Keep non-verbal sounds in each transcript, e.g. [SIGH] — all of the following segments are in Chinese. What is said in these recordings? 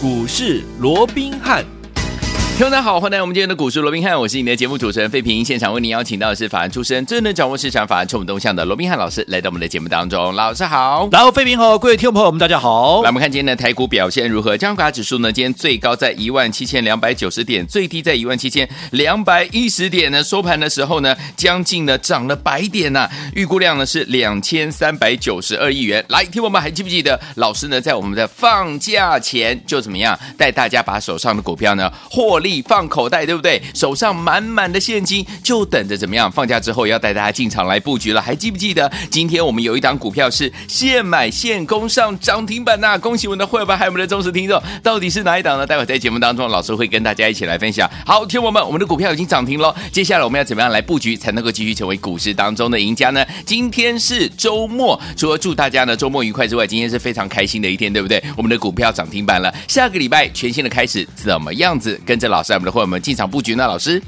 股市罗宾汉。听众大家好，欢迎来到我们今天的股市罗宾汉，我是你的节目主持人费平。现场为您邀请到的是法案出身、最能掌握市场法案充满动向的罗宾汉老师，来到我们的节目当中。老师好，然后费平好，各位听众朋友们，大家好。来，我们看今天的台股表现如何？加权指数呢？今天最高在一万七千两百九十点，最低在一万七千两百一十点呢。收盘的时候呢，将近呢涨了百点呐、预估量呢是两千三百九十二亿元。来，听我们还记不记得老师呢？在我们的放假前就怎么样带大家把手上的股票呢获利放口袋？对不对？手上满满的现金，就等着怎么样？放假之后要带大家进场来布局了。还记不记得今天我们有一档股票是现买现攻上涨停板呐、恭喜我们的会员还有我们的忠实听众，到底是哪一档呢？待会在节目当中，老师会跟大家一起来分享。好，听我们，我们的股票已经涨停了。接下来我们要怎么样来布局，才能够继续成为股市当中的赢家呢？今天是周末，除了祝大家呢周末愉快之外，今天是非常开心的一天，对不对？我们的股票涨停板了。下个礼拜全新的开始，怎么样子？跟着老师，我们的会员们进。场布局呢，老师，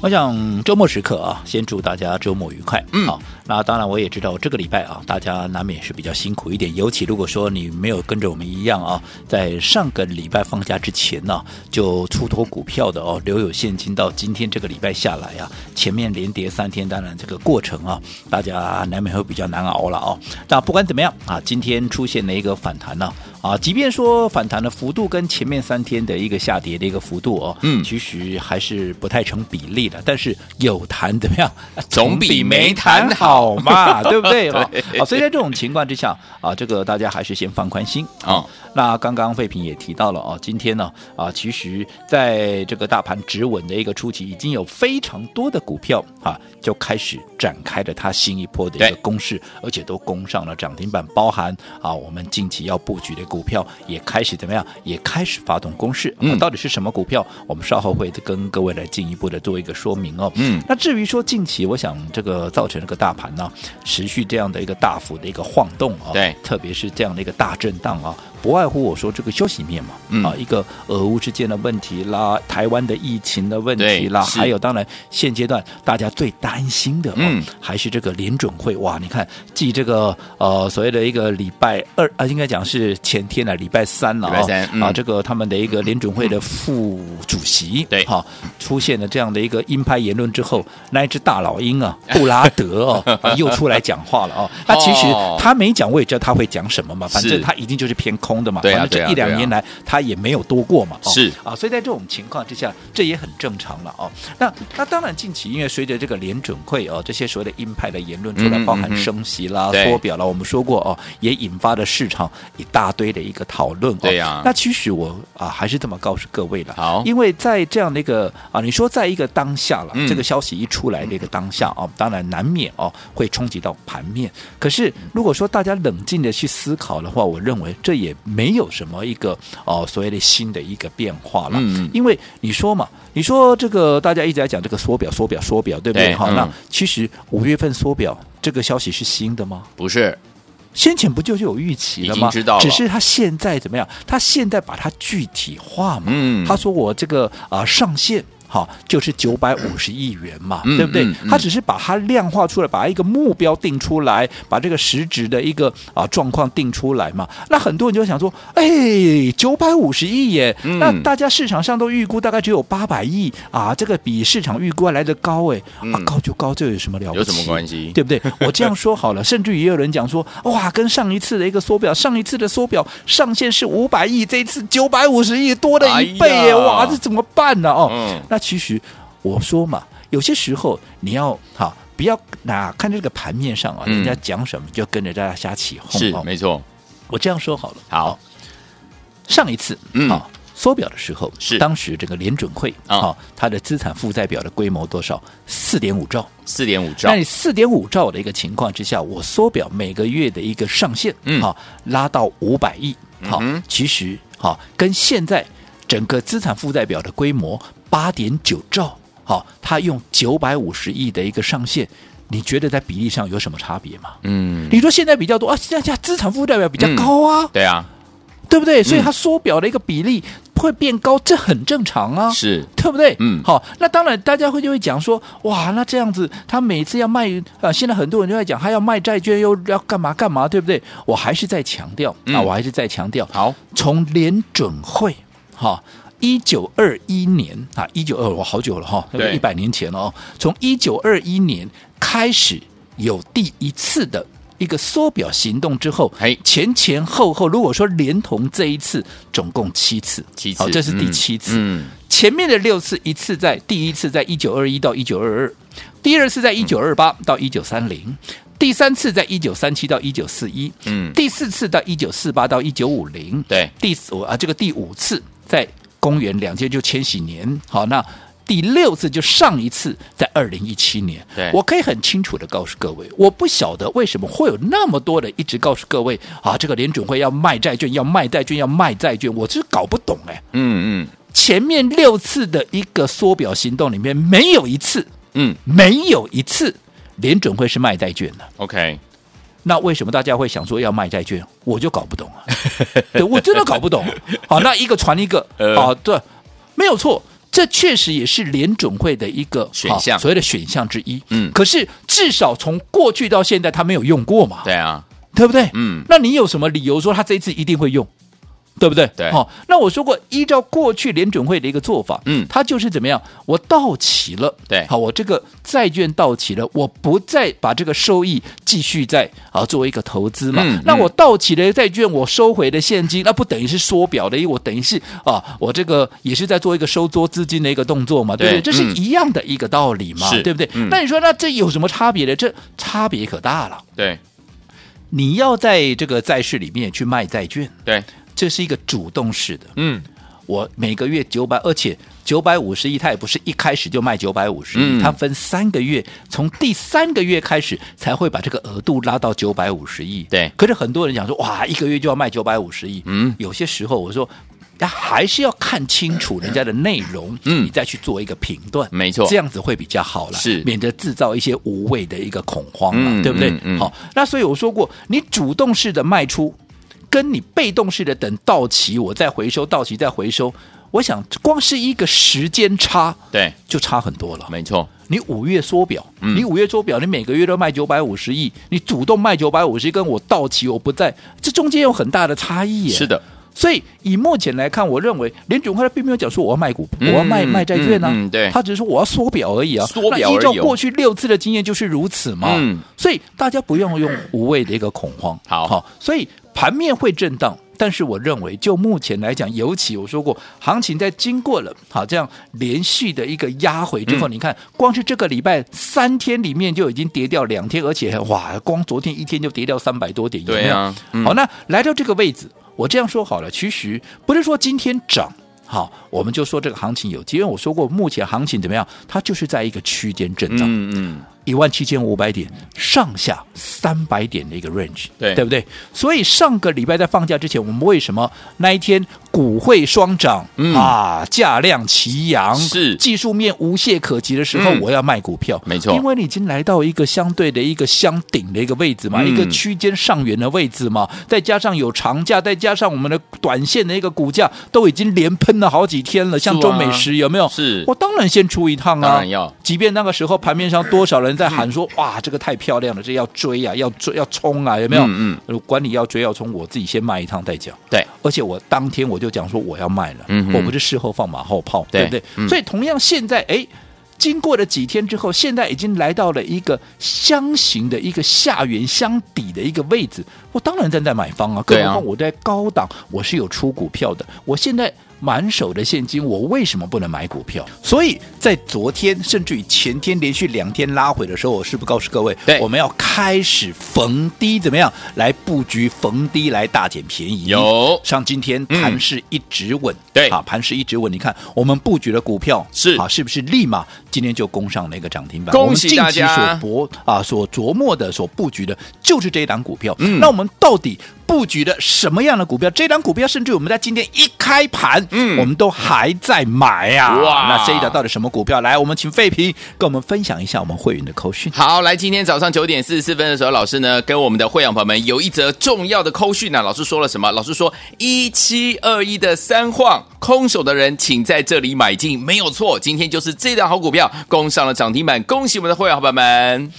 我想周末时刻啊，先祝大家周末愉快。嗯，好，那当然我也知道这个礼拜啊，大家难免是比较辛苦一点。尤其如果说你没有跟着我们一样啊，在上个礼拜放假之前呢、啊，就出脱股票的哦，留有现金到今天这个礼拜下来啊，前面连跌三天，当然这个过程啊，大家难免会比较难熬了哦。那不管怎么样啊，今天出现了一个反弹呢、啊。啊，即便说反弹的幅度跟前面三天的一个下跌的一个幅度哦，嗯，其实还是不太成比例的。但是有谈怎么样？[LAUGHS] 总比没谈好嘛，[LAUGHS] 对不对？[LAUGHS] 啊，所以在这种情况之下啊，这个大家还是先放宽心啊。哦那刚刚费平也提到了哦，今天呢啊，其实在这个大盘止稳的一个初期，已经有非常多的股票啊，就开始展开了它新一波的一个攻势，而且都攻上了涨停板，包含啊我们近期要布局的股票也开始怎么样，也开始发动攻势。嗯，到底是什么股票？我们稍后会跟各位来进一步的做一个说明哦。嗯，那至于说近期，我想这个造成这个大盘呢持续这样的一个大幅的一个晃动啊，对，特别是这样的一个大震荡啊。不外乎我说这个消息面嘛，嗯、啊，一个俄乌之间的问题啦，台湾的疫情的问题啦，还有当然现阶段大家最担心的，嗯，还是这个联准会哇，你看继这个呃所谓的一个礼拜二啊，应该讲是前天了，礼拜三了啊，嗯、啊，这个他们的一个联准会的副主席对。哈、出现了这样的一个鹰派言论之后，那一只大老鹰啊布拉德哦、啊、[LAUGHS] 又出来讲话了哦，那其实他没讲，我也知道他会讲什么嘛，反正他一定就是偏空。空的嘛，反正这一两年来他也没有多过嘛，是啊，所以在这种情况之下，这也很正常了哦。那那当然，近期因为随着这个联准会哦，这些所谓的鹰派的言论出来，包含升息啦、缩表了，我们说过哦，也引发了市场一大堆的一个讨论。对呀，那其实我啊还是这么告诉各位的，好，因为在这样的一个啊，你说在一个当下了，这个消息一出来的一个当下哦，当然难免哦会冲击到盘面。可是如果说大家冷静的去思考的话，我认为这也。没有什么一个哦所谓的新的一个变化了，嗯，因为你说嘛，你说这个大家一直在讲这个缩表、缩表、缩表，对不对？好，嗯，那其实五月份缩表这个消息是新的吗？不是，先前不就是有预期了吗？知道了，只是他现在怎么样？他现在把它具体化嘛？嗯，他说我这个啊，呃，上限。好，就是九百五十亿元嘛，嗯、对不对？嗯嗯、他只是把它量化出来，把一个目标定出来，把这个实质的一个啊状况定出来嘛。那很多人就想说，哎，九百五十亿耶，嗯、那大家市场上都预估大概只有八百亿啊，这个比市场预估还来得高哎，嗯、啊高就高，这有什么了不起？有什么关系？对不对？我这样说好了，甚至于也有人讲说，哇，跟上一次的一个缩表，上一次的缩表上限是五百亿，这一次九百五十亿多了一倍耶，哎、哇，这怎么办呢？哦，嗯、那。其实我说嘛，有些时候你要哈，不要哪看这个盘面上啊，人家讲什么就跟着大家瞎起哄。是没错，我这样说好了。好，上一次啊缩表的时候，是当时这个联准会啊，它的资产负债表的规模多少？四点五兆，四点五兆。那你四点五兆的一个情况之下，我缩表每个月的一个上限，嗯，好拉到五百亿。好，其实好跟现在整个资产负债表的规模。八点九兆，好，他用九百五十亿的一个上限，你觉得在比例上有什么差别吗？嗯，你说现在比较多啊，现在资产负债表比较高啊，嗯、对啊，对不对？所以它缩表的一个比例会变高，这很正常啊，是对不对？嗯，好，那当然大家会就会讲说，哇，那这样子他每次要卖啊，现在很多人就在讲，他要卖债券又要干嘛干嘛，对不对？我还是在强调，嗯、啊，我还是在强调，好，从联准会哈。一九二一年啊，一九二我好久了哈，一百年前了哦。从一九二一年开始有第一次的一个缩表行动之后，前前后后如果说连同这一次，总共七次，七次，好，这是第七次。嗯，前面的六次，一次在第一次在一九二一到一九二二，第二次在一九二八到一九三零，第三次在一九三七到一九四一，嗯，第四次到一九四八到一九五零，对，第五啊这个第五次在。公元两千就千禧年，好，那第六次就上一次在二零一七年。对，我可以很清楚的告诉各位，我不晓得为什么会有那么多的一直告诉各位啊，这个联准会要卖债券，要卖债券，要卖债券，我就是搞不懂哎。嗯嗯，前面六次的一个缩表行动里面，没有一次，嗯，没有一次联准会是卖债券的。OK。那为什么大家会想说要卖债券？我就搞不懂啊，[LAUGHS] 对，我真的搞不懂。好，那一个传一个，好，对，没有错，这确实也是联准会的一个选项，所谓的选项之一。嗯，可是至少从过去到现在，他没有用过嘛？对啊，对不对？嗯，那你有什么理由说他这一次一定会用？对不对？对，好，那我说过，依照过去联准会的一个做法，嗯，它就是怎么样？我到期了，对，好，我这个债券到期了，我不再把这个收益继续在啊作为一个投资嘛。嗯，那我到期的债券，我收回的现金，那不等于是缩表的？因为我等于是啊，我这个也是在做一个收缩资金的一个动作嘛，对不对？这是一样的一个道理嘛，对不对？那你说，那这有什么差别呢？这差别可大了。对，你要在这个债市里面去卖债券，对。这是一个主动式的，嗯，我每个月九百，而且九百五十亿，它也不是一开始就卖九百五十亿，它分三个月，从第三个月开始才会把这个额度拉到九百五十亿。对，可是很多人讲说，哇，一个月就要卖九百五十亿，嗯，有些时候我说，那还是要看清楚人家的内容，嗯，你再去做一个评断，没错，这样子会比较好了，是，免得制造一些无谓的一个恐慌嘛，对不对？嗯。好，那所以我说过，你主动式的卖出。跟你被动式的等到期，我再回收，到期再回收，我想光是一个时间差，对，就差很多了。没错，你五月缩表，嗯、你五月缩表，你每个月都卖九百五十亿，你主动卖九百五十亿，跟我到期我不在，这中间有很大的差异。是的，所以以目前来看，我认为联准会他并没有讲说我要卖股，嗯、我要卖卖债券呢、啊嗯嗯。对，他只是说我要缩表而已啊。缩表而已。依照过去六次的经验就是如此嘛。嗯，所以大家不用用无谓的一个恐慌。好，好，所以盘面会震荡。但是我认为，就目前来讲，尤其我说过，行情在经过了好这样连续的一个压回之后，嗯、你看，光是这个礼拜三天里面就已经跌掉两天，而且哇，光昨天一天就跌掉三百多点，有没有？对啊，嗯、好，那来到这个位置，我这样说好了，其实不是说今天涨，好，我们就说这个行情有机会。因为我说过，目前行情怎么样？它就是在一个区间震荡。嗯嗯。一万七千五百点上下三百点的一个 range，对。对不对？所以上个礼拜在放假之前，我们为什么那一天股汇双涨、嗯、啊，价量齐扬，是。技术面无懈可击的时候，我要卖股票，没错，因为你已经来到一个相对的一个相顶的一个位置嘛，嗯、一个区间上缘的位置嘛，再加上有长假，再加上我们的短线的一个股价都已经连喷了好几天了，像中美石有没有？是，我当然先出一趟啊，当然要，即便那个时候盘面上多少人。在喊说哇，这个太漂亮了，这要追啊，要追要冲啊，有没有？嗯嗯，管理要追要冲，我自己先卖一趟再讲。对，而且我当天我就讲说我要卖了，嗯，我不是事后放马后炮，对，对不对？嗯，所以同样现在，哎，经过了几天之后，现在已经来到了一个箱型的一个下缘箱底的一个位置，我当然站在买方啊，更何况我在高档，我是有出股票的，我现在。满手的现金，我为什么不能买股票？所以在昨天甚至于前天连续两天拉回的时候，我是不是告诉各位，对，我们要开始逢低怎么样来布局，逢低来大捡便宜。有，像今天盘势一直稳，对啊，盘势一直稳。你看我们布局的股票是啊，是不是立马今天就攻上了一个涨停板？恭喜大家！我们近期所博啊，所琢磨的，所布局的就是这一档股票。嗯，那我们到底布局的什么样的股票？这档股票甚至我们在今天一开盘，嗯，我们都还在买呀、啊。哇，那这一档到底什么股票？来，我们请费平跟我们分享一下我们会员的扣讯。好，来，今天早上九点四十四分的时候，老师呢跟我们的会员朋友们有一则重要的扣讯呢。老师说了什么？老师说一七二一的三晃空手的人，请在这里买进，没有错。今天就是这档好股票攻上了涨停板，恭喜我们的会员朋友们。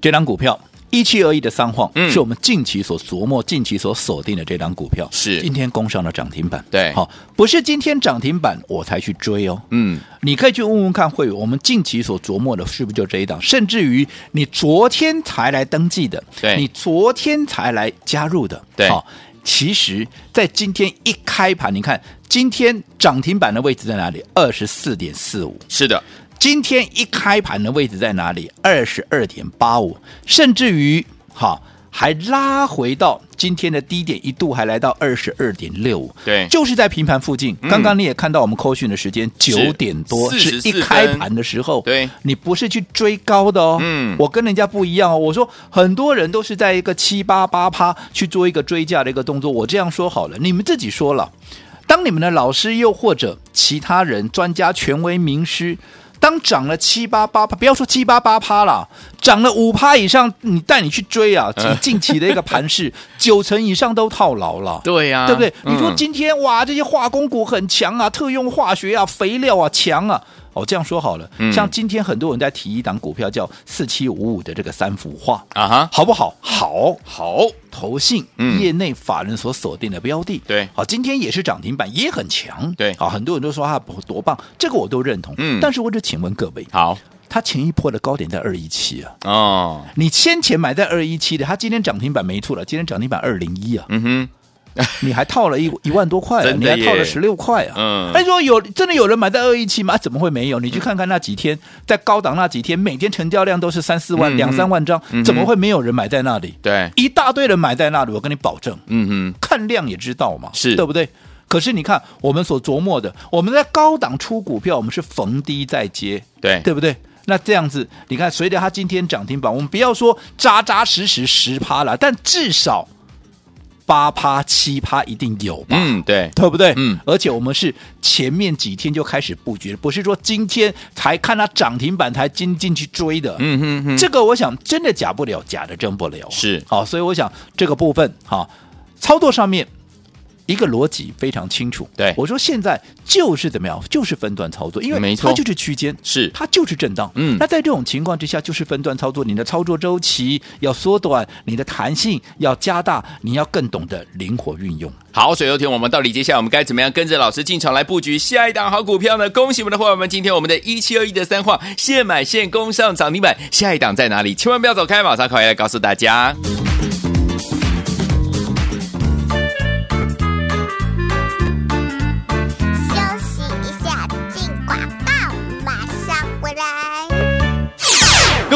这档股票。一七二一的三晃，嗯，是我们近期所琢磨、近期所锁定的这档股票，是。今天攻上了涨停板。对，好，不是今天涨停板我才去追哦，嗯，你可以去问问看会员，我们近期所琢磨的是不是就这一档？甚至于你昨天才来登记的，对，你昨天才来加入的，对，好，其实，在今天一开盘，你看今天涨停板的位置在哪里？二十四点四五，是的。今天一开盘的位置在哪里？二十二点八五，甚至于哈还拉回到今天的低点，一度还来到二十二点六五。对，就是在平盘附近。嗯、刚刚你也看到我们扣讯的时间九点多，是一开盘的时候。对，你不是去追高的哦。嗯，我跟人家不一样哦。我说很多人都是在一个七八八趴去做一个追价的一个动作。我这样说好了，你们自己说了，当你们的老师又或者其他人、专家、权威、名师。当涨了七八八趴，不要说七八八趴了，涨了五趴以上，你带你去追啊！近期的一个盘势，[LAUGHS] 九成以上都套牢了。对呀、啊，对不对？你说今天哇，这些化工股很强啊，特用化学啊，肥料啊强啊。哦，这样说好了，嗯、像今天很多人在提一档股票叫四七五五的这个三幅画啊哈，好不好？好，好，投信业内法人所锁定的标的，对，好，今天也是涨停板，也很强，对，好，很多人都说它多棒，这个我都认同，嗯，但是我只请问各位，好，它前一波的高点在二一七啊，哦，你先前买在二一七的，它今天涨停板没错了，今天涨停板二零一啊，嗯哼。[LAUGHS] 你还套了一 [LAUGHS] 一万多块、啊，你还套了十六块啊！嗯，他说有真的有人买在二一七吗？怎么会没有？你去看看那几天在高档那几天，每天成交量都是三四万、两、嗯、三万张，嗯、怎么会没有人买在那里？对，一大堆人买在那里，我跟你保证。嗯哼，看量也知道嘛，是对不对？可是你看我们所琢磨的，我们在高档出股票，我们是逢低再接，对对不对？那这样子，你看随着它今天涨停板，我们不要说扎扎实实十趴了，但至少。八趴七趴一定有吧？嗯，对，对不对？嗯，而且我们是前面几天就开始布局，不是说今天才看它涨停板才进进去追的。嗯哼哼，这个我想真的假不了，假的真不了。是，好，所以我想这个部分哈，操作上面。一个逻辑非常清楚，对我说现在就是怎么样，就是分段操作，因为它就是区间，是它就是震荡，嗯，那在这种情况之下，就是分段操作，你的操作周期要缩短，你的弹性要加大，你要更懂得灵活运用。好，所以有请我们到底接下来我们该怎么样跟着老师进场来布局下一档好股票呢？恭喜我们的伙伴们，今天我们的一七二一的三话现买现攻上涨停板，下一档在哪里？千万不要走开，马上回来告诉大家。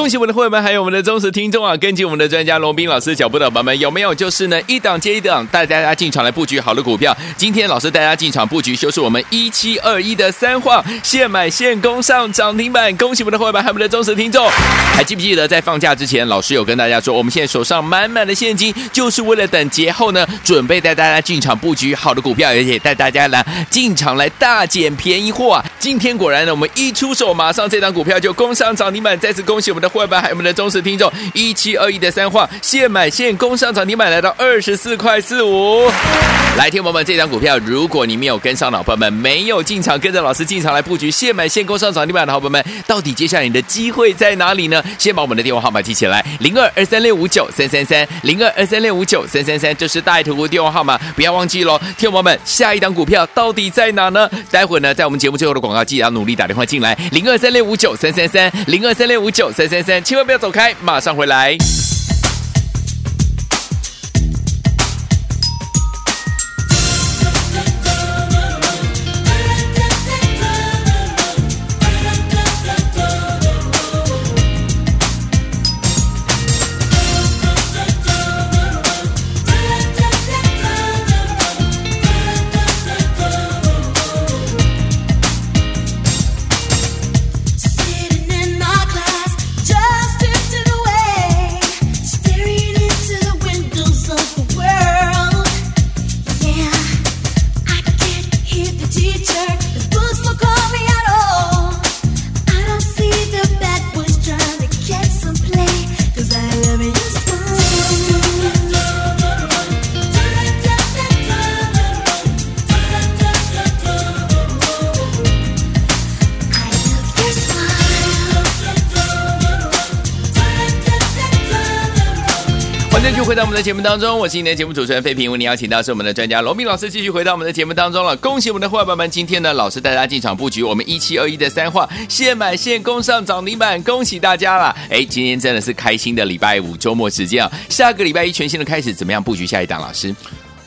恭喜我们的会员们，还有我们的忠实听众啊！跟紧我们的专家龙斌老师脚步的伙伴们，有没有就是呢一档接一档带大家进场来布局好的股票？今天老师带大家进场布局，就是我们一七二一的三晃现买现攻上涨停板。恭喜我们的会员们，还有我们的忠实听众，还记不记得在放假之前，老师有跟大家说，我们现在手上满满的现金，就是为了等节后呢，准备带大家进场布局好的股票，而且带大家来进场来大捡便宜货啊！今天果然呢，我们一出手，马上这档股票就攻上涨停板，再次恭喜我们。的会员还有我们的忠实听众，一七二一的三话现买现攻上涨停板，来到二十四块四五。来，听友们这张股票，如果你没有跟上，老朋友们没有进场，跟着老师进场来布局现买现攻上涨停板的好朋友们，到底接下来你的机会在哪里呢？先把我们的电话号码记起来，零二二三六五九三三三，零二二三六五九三三三，这是大爱图电话号码，不要忘记喽。听友们下一档股票到底在哪呢？待会呢，在我们节目最后的广告，记得要努力打电话进来，零二三六五九三三三，零二三六五九三。三千万不要走开，马上回来。在我们的节目当中，我是今天的节目主持人费平，为您邀请到是我们的专家罗明老师，继续回到我们的节目当中了。恭喜我们的伙伴们，今天呢，老师带大家进场布局我们一七二一的三化，现买现攻上涨停板，恭喜大家了！哎，今天真的是开心的礼拜五周末时间啊，下个礼拜一全新的开始，怎么样布局下一档？老师，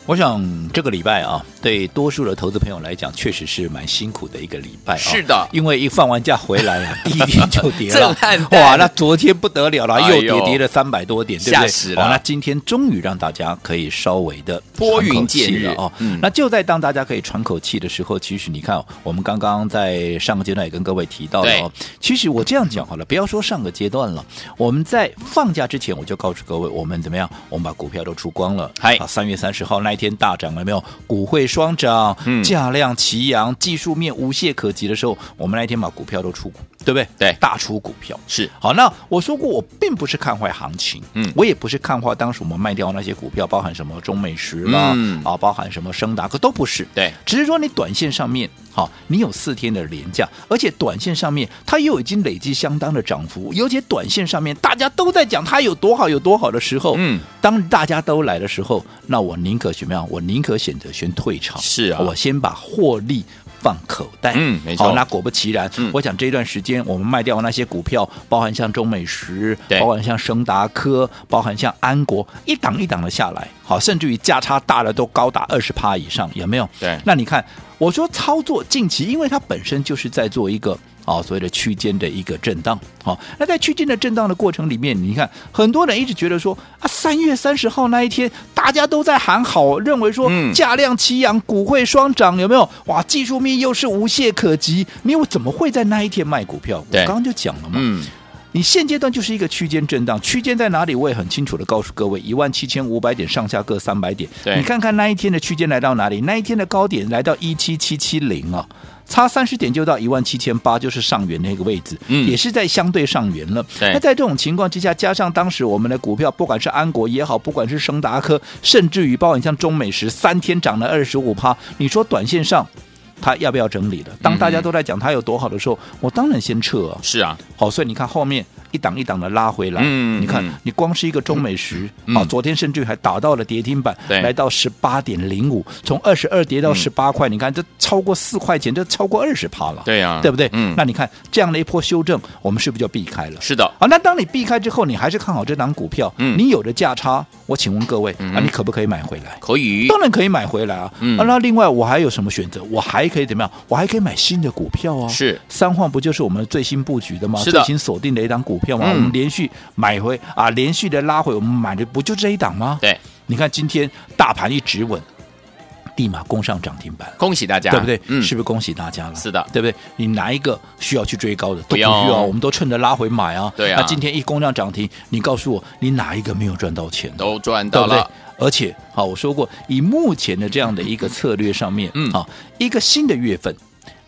我想这个礼拜啊。对多数的投资朋友来讲，确实是蛮辛苦的一个礼拜。啊是的，因为一放完假回来啊，[LAUGHS] 第一天就跌了，哇！那昨天不得了了，又跌跌了三百多点，对不对？吓死了！那今天终于让大家可以稍微的拨云见日哦。那就在当大家可以喘口气的时候，其实你看，我们刚刚在上个阶段也跟各位提到了哦。其实我这样讲好了，不要说上个阶段了，我们在放假之前我就告诉各位，我们怎么样？我们把股票都出光了。嗨，三月三十号那一天大涨了没有？股汇。双涨，价量齐扬，技术面无懈可击的时候，我们那一天把股票都出股，对不对？对，大出股票。是。好。那我说过，我并不是看坏行情，嗯，我也不是看坏当时我们卖掉那些股票，包含什么中美食啦，嗯、啊，包含什么升达可都不是，对，只是说你短线上面。好，你有四天的连假，而且短线上面它又已经累积相当的涨幅，尤其短线上面大家都在讲它有多好有多好的时候，嗯，当大家都来的时候，那我宁可怎么样？我宁可选择先退场，是啊，我先把获利放口袋，嗯，没错。好，那果不其然，嗯、我想这一段时间我们卖掉那些股票，包含像中美食，对包含像升达科，包含像安国，一档一档的下来，好，甚至于价差大的都高达二十趴以上，有没有？对，那你看。我说操作近期，因为它本身就是在做一个啊所谓的区间的一个震荡，好，那在区间的震荡的过程里面，你看很多人一直觉得说啊，三月三十号那一天大家都在喊好，认为说价量齐扬，股会双涨，有没有？哇，技术面又是无懈可击，你又怎么会在那一天卖股票？我刚刚就讲了嘛。嗯你现阶段就是一个区间震荡，区间在哪里？我也很清楚的告诉各位，一万七千五百点上下各三百点。你看看那一天的区间来到哪里？那一天的高点来到一七七七零啊，差三十点就到一万七千八，就是上元那个位置，嗯，也是在相对上元了。那在这种情况之下，加上当时我们的股票，不管是安国也好，不管是升达科，甚至于包括像中美时，三天涨了二十五趴，你说短线上？他要不要整理了？当大家都在讲他有多好的时候，我当然先撤啊。是啊，好，所以你看后面一档一档的拉回来，嗯，你看你光是一个中美时，啊，昨天甚至还打到了跌停板，来到十八点零五，从二十二跌到十八块，你看这超过四块钱，这超过二十趴了，对呀，对不对？嗯，那你看这样的一波修正，我们是不是就避开了？是的，啊，那当你避开之后，你还是看好这档股票，嗯，你有的价差，我请问各位，啊，你可不可以买回来？可以，当然可以买回来啊。嗯，那另外我还有什么选择？我还可以怎么样？我还可以买新的股票啊，是三晃不就是我们最新布局的吗？是的，最新锁定的一档股票嘛？嗯、我们连续买回啊，连续的拉回，我们买的不就这一档吗？对，你看今天大盘一直稳，立马攻上涨停板，恭喜大家，对不对？嗯，是不是恭喜大家了？是的，对不对？你哪一个需要去追高的都不需要，我们都趁着拉回买啊。对啊，那今天一攻上涨停，你告诉我，你哪一个没有赚到钱？都赚到了。而且，好，我说过，以目前的这样的一个策略上面，嗯，啊，一个新的月份。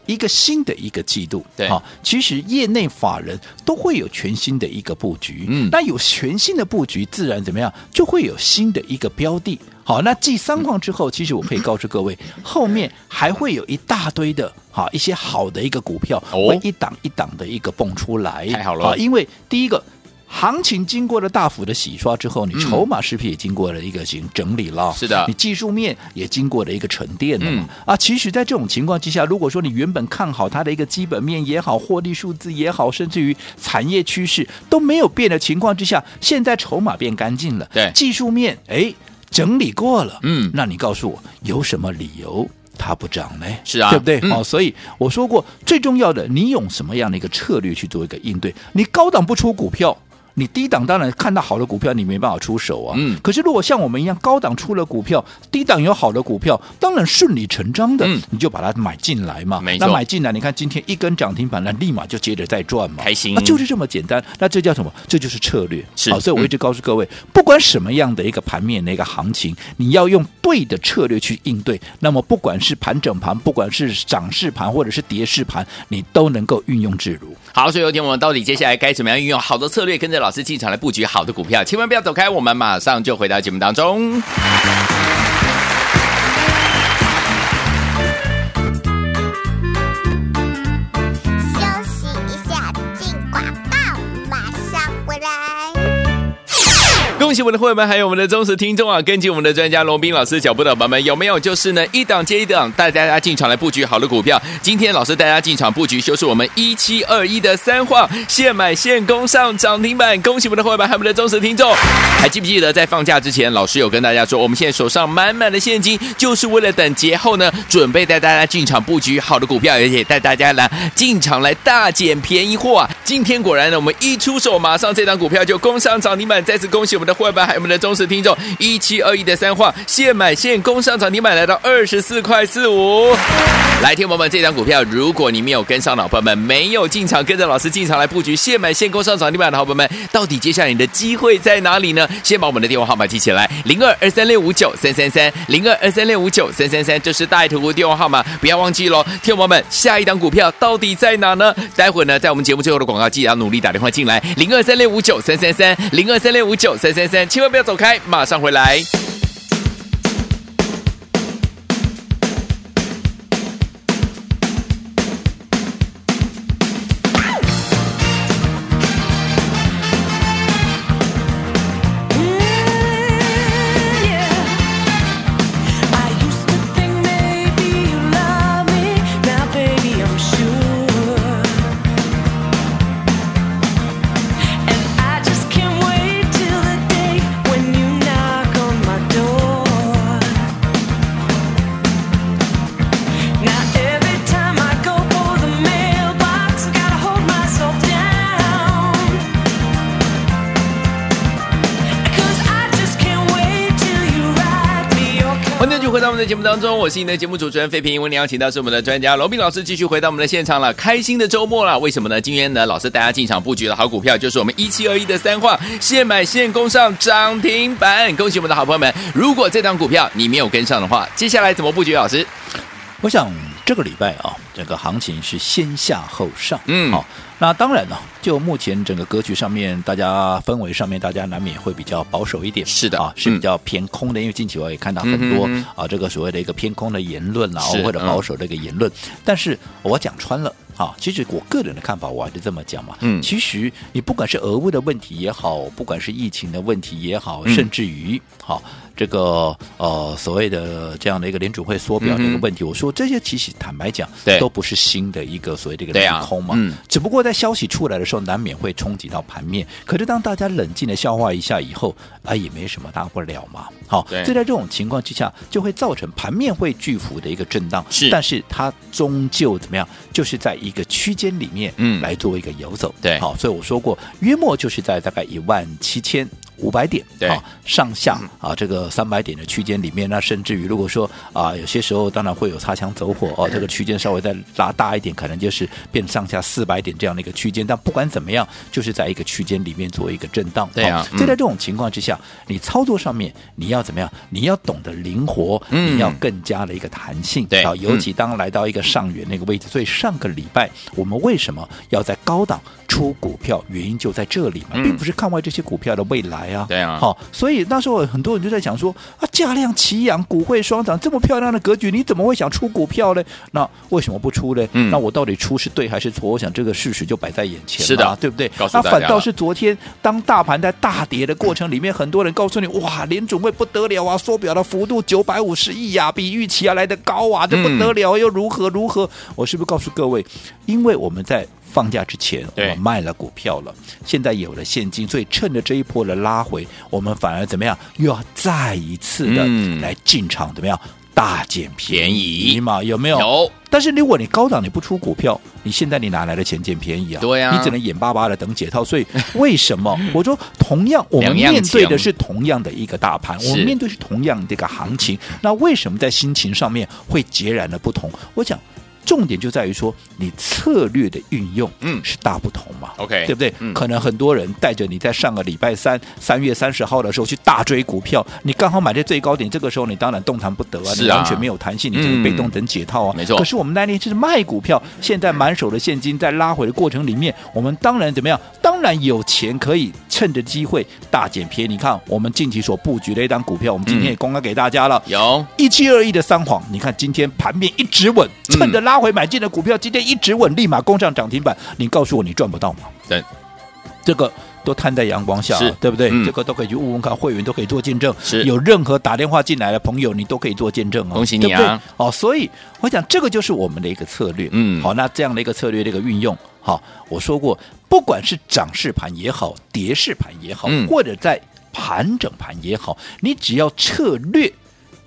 一个新的一个季度，对，好，其实业内法人都会有全新的一个布局，嗯，那有全新的布局，自然怎么样，就会有新的一个标的。好，那继三矿之后，其实我可以告诉各位，后面还会有一大堆的，好一些好的一个股票，会一档一档的一个蹦出来，太好了，因为第一个。行情经过了大幅的洗刷之后，你筹码是不是也经过了一个行整理了？是的，你技术面也经过了一个沉淀了嘛？嗯、啊，其实，在这种情况之下，如果说你原本看好它的一个基本面也好，获利数字也好，甚至于产业趋势都没有变的情况之下，现在筹码变干净了，对，技术面哎整理过了，嗯，那你告诉我有什么理由它不涨呢？是啊，对不对？嗯、哦，所以我说过，最重要的，你用什么样的一个策略去做一个应对？你高档不出股票。你低档当然看到好的股票，你没办法出手啊。嗯。可是如果像我们一样高档出了股票，低档有好的股票，当然顺理成章的，你就把它买进来嘛。没错。那买进来，你看今天一根涨停板，那立马就接着再赚嘛。开心。那就是这么简单。那这叫什么？这就是策略。是。好，所以我一直告诉各位，不管什么样的一个盘面的一个行情，你要用对的策略去应对。那么不管是盘整盘，不管是涨势盘或者是跌势盘，你都能够运用自如。好，所以有天我们到底接下来该怎么样运用好的策略，跟着老老师进场来布局好的股票，千万不要走开，我们马上就回到节目当中。恭喜我们的会员们，还有我们的忠实听众啊！跟紧我们的专家龙斌老师脚步的宝宝们，有没有就是呢一档接一档带大家进场来布局好的股票？今天老师带大家进场布局，就是我们一七二一的三晃，现买现攻上涨停板。恭喜我们的会员们，还有我们的忠实听众，还记不记得在放假之前，老师有跟大家说，我们现在手上满满的现金，就是为了等节后呢，准备带大家进场布局好的股票，而且带大家来进场来大捡便宜货啊！今天果然呢，我们一出手，马上这档股票就攻上涨停板，再次恭喜我们的会。还有我们的忠实听众，一七二一的三话，现买现攻上涨停板，来到二十四块四五。来，听友们这张股票，如果你没有跟上，老朋友们没有进场，跟着老师进场来布局，现买现攻上涨停板的好朋友们，到底接下来你的机会在哪里呢？先把我们的电话号码记起来，零二二三六五九三三三，零二二三六五九三三三，这是大爱图电话号码，不要忘记喽。听友们下一档股票到底在哪呢？待会呢，在我们节目最后的广告，记得要努力打电话进来，零二三六五九三三三，零二三六五九三三千万不要走开，马上回来。回到我们的节目当中，我是你的节目主持人费平。为你邀请到是我们的专家罗斌老师，继续回到我们的现场了。开心的周末了，为什么呢？今天呢，老师带大家进场布局的好股票，就是我们一七二一的三化，现买现攻上涨停板。恭喜我们的好朋友们！如果这档股票你没有跟上的话，接下来怎么布局？老师，我想这个礼拜啊，整个行情是先下后上，嗯，好。那当然了，就目前整个格局上面，大家氛围上面，大家难免会比较保守一点。是的啊，是比较偏空的，嗯、因为近期我也看到很多、嗯、啊，这个所谓的一个偏空的言论啊，或者保守的一个言论。嗯、但是我讲穿了啊，其实我个人的看法，我还是这么讲嘛。嗯，其实你不管是俄乌的问题也好，不管是疫情的问题也好，嗯、甚至于好。这个呃，所谓的这样的一个联储会缩表的一个问题，嗯、我说这些其实坦白讲，对都不是新的一个所谓的一个利空嘛。啊嗯、只不过在消息出来的时候，难免会冲击到盘面。可是当大家冷静的消化一下以后，啊，也没什么大不了嘛。好，所以在这种情况之下，就会造成盘面会巨幅的一个震荡。是，但是它终究怎么样，就是在一个区间里面，嗯，来做一个游走。对，好，所以我说过，约莫就是在大概一万七千。五百点，对啊，上下啊，这个三百点的区间里面，那甚至于如果说啊，有些时候当然会有擦枪走火哦，这个区间稍微再拉大一点，可能就是变上下四百点这样的一个区间。但不管怎么样，就是在一个区间里面做一个震荡。对啊，就在这种情况之下，你操作上面你要怎么样？你要懂得灵活，你要更加的一个弹性。对啊，尤其当来到一个上缘那个位置，所以上个礼拜我们为什么要在高档出股票？原因就在这里嘛，并不是看坏这些股票的未来。啊，对啊，好，所以那时候很多人就在想说啊，价量齐扬，股汇双涨，这么漂亮的格局，你怎么会想出股票呢？那为什么不出呢？嗯，那我到底出是对还是错？我想这个事实就摆在眼前，是的，对不对？那反倒是昨天，当大盘在大跌的过程里面，很多人告诉你，哇，联准会不得了啊，缩表的幅度九百五十亿呀，比预期啊来的高啊，这不得了，又如何如何？我是不是告诉各位，因为我们在。放假之前，我们卖了股票了，现在有了现金，所以趁着这一波的拉回，我们反而怎么样？又要再一次的来进场，怎么样？大捡便宜嘛？有没有？有。但是如果你高档你不出股票，你现在你哪来的钱捡便宜啊？对呀，你只能眼巴巴的等解套。所以为什么 [LAUGHS] 我说同样我们面对的是同样的一个大盘，我们面对是同样的一个行情，那为什么在心情上面会截然的不同？我讲。重点就在于说，你策略的运用，嗯，是大不同嘛？OK，对不对？嗯，可能很多人带着你在上个礼拜三，三月三十号的时候去大追股票，你刚好买在最高点，这个时候你当然动弹不得啊，你完全没有弹性，你就是被动等解套啊。没错。可是我们那天就是卖股票，现在满手的现金，在拉回的过程里面，我们当然怎么样？当然有钱可以趁着机会大捡便宜。你看，我们近期所布局的一档股票，我们今天也公开给大家了，有一七二一的三晃。你看今天盘面一直稳，趁着拉。拉回买进的股票，今天一直稳，立马攻上涨停板。你告诉我，你赚不到吗？对，这个都摊在阳光下，对不对？这个都可以去问问看，会员都可以做见证。是有任何打电话进来的朋友，你都可以做见证哦。恭喜你啊！哦，所以我想这个就是我们的一个策略。嗯，好，那这样的一个策略的一个运用，好，我说过，不管是涨势盘也好，跌势盘也好，或者在盘整盘也好，你只要策略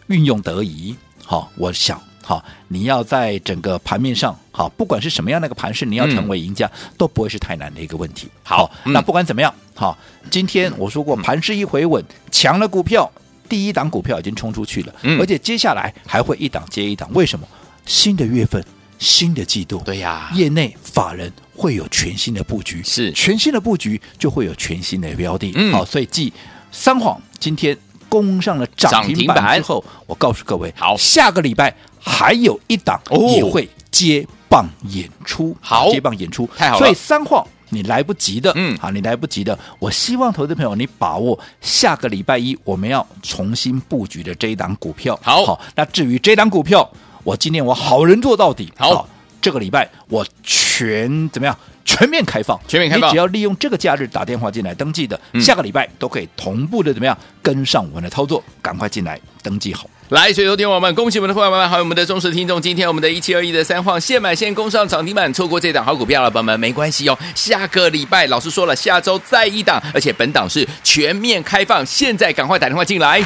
运用得宜，好，我想。好，你要在整个盘面上，好，不管是什么样的一个盘势，你要成为赢家，嗯、都不会是太难的一个问题。好，嗯、那不管怎么样，好，今天我说过，盘势一回稳，强的股票，第一档股票已经冲出去了，嗯、而且接下来还会一档接一档。为什么？新的月份，新的季度，对呀，业内法人会有全新的布局，是全新的布局就会有全新的标的。嗯，好，所以继三晃今天攻上了涨停板之后，我告诉各位，好，下个礼拜。还有一档也会接棒演出，好，接棒演出，太好了。所以三晃你来不及的，嗯，好，你来不及的。我希望投资朋友你把握下个礼拜一我们要重新布局的这一档股票。好，好，那至于这档股票，我今天我好人做到底。好，好，这个礼拜我全怎么样？全面开放，全面开放。你只要利用这个假日打电话进来登记的，嗯、下个礼拜都可以同步的怎么样跟上我们的操作？赶快进来登记好。来，所以昨天我们恭喜我们的会员们，还有我们的忠实听众。今天我们的一七二一的三晃现买现攻上涨停板，错过这档好股票了，朋友们没关系哦。下个礼拜老师说了，下周再一档，而且本档是全面开放，现在赶快打电话进来。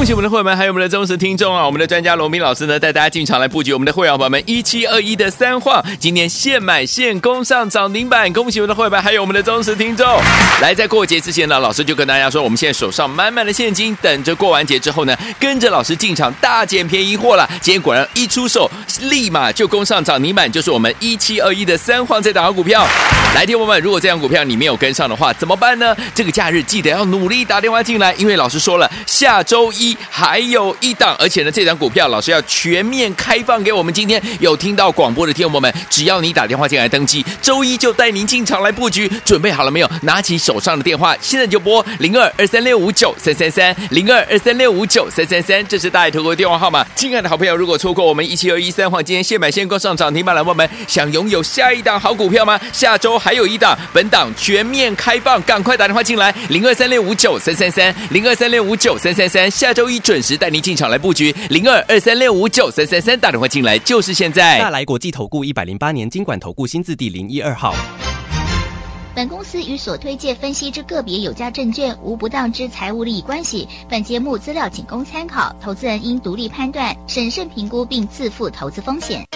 恭喜我们的会员们，还有我们的忠实听众啊！我们的专家罗明老师呢，带大家进场来布局我们的会员朋友们一七二一的三晃，今天现买现攻上涨停板。恭喜我们的会员，还有我们的忠实听众。来，在过节之前呢，老师就跟大家说，我们现在手上满满的现金，等着过完节之后呢，跟着老师进场大捡便宜货了。今天果然一出手，立马就攻上涨停板，就是我们一七二一的三晃这档好股票。来，听友们，如果这档股票你没有跟上的话，怎么办呢？这个假日记得要努力打电话进来，因为老师说了，下周一。还有一档，而且呢，这档股票老师要全面开放给我们。今天有听到广播的听众们，只要你打电话进来登记，周一就带您进场来布局。准备好了没有？拿起手上的电话，现在就拨零二二三六五九三三三零二二三六五九三三三，这是大爱投顾的电话号码。亲爱的好朋友，如果错过我们一七二一三黄今天现买现攻上涨停板的朋友们，想拥有下一档好股票吗？下周还有一档，本档全面开放，赶快打电话进来零二三六五九三三三零二三六五九三三三，下。周一准时带您进场来布局，零二二三六五九三三三，打电话进来就是现在。大来国际投顾一百零八年经管投顾新字第零一二号。本公司与所推介分析之个别有价证券无不当之财务利益关系。本节目资料仅供参考，投资人应独立判断、审慎评估并自负投资风险。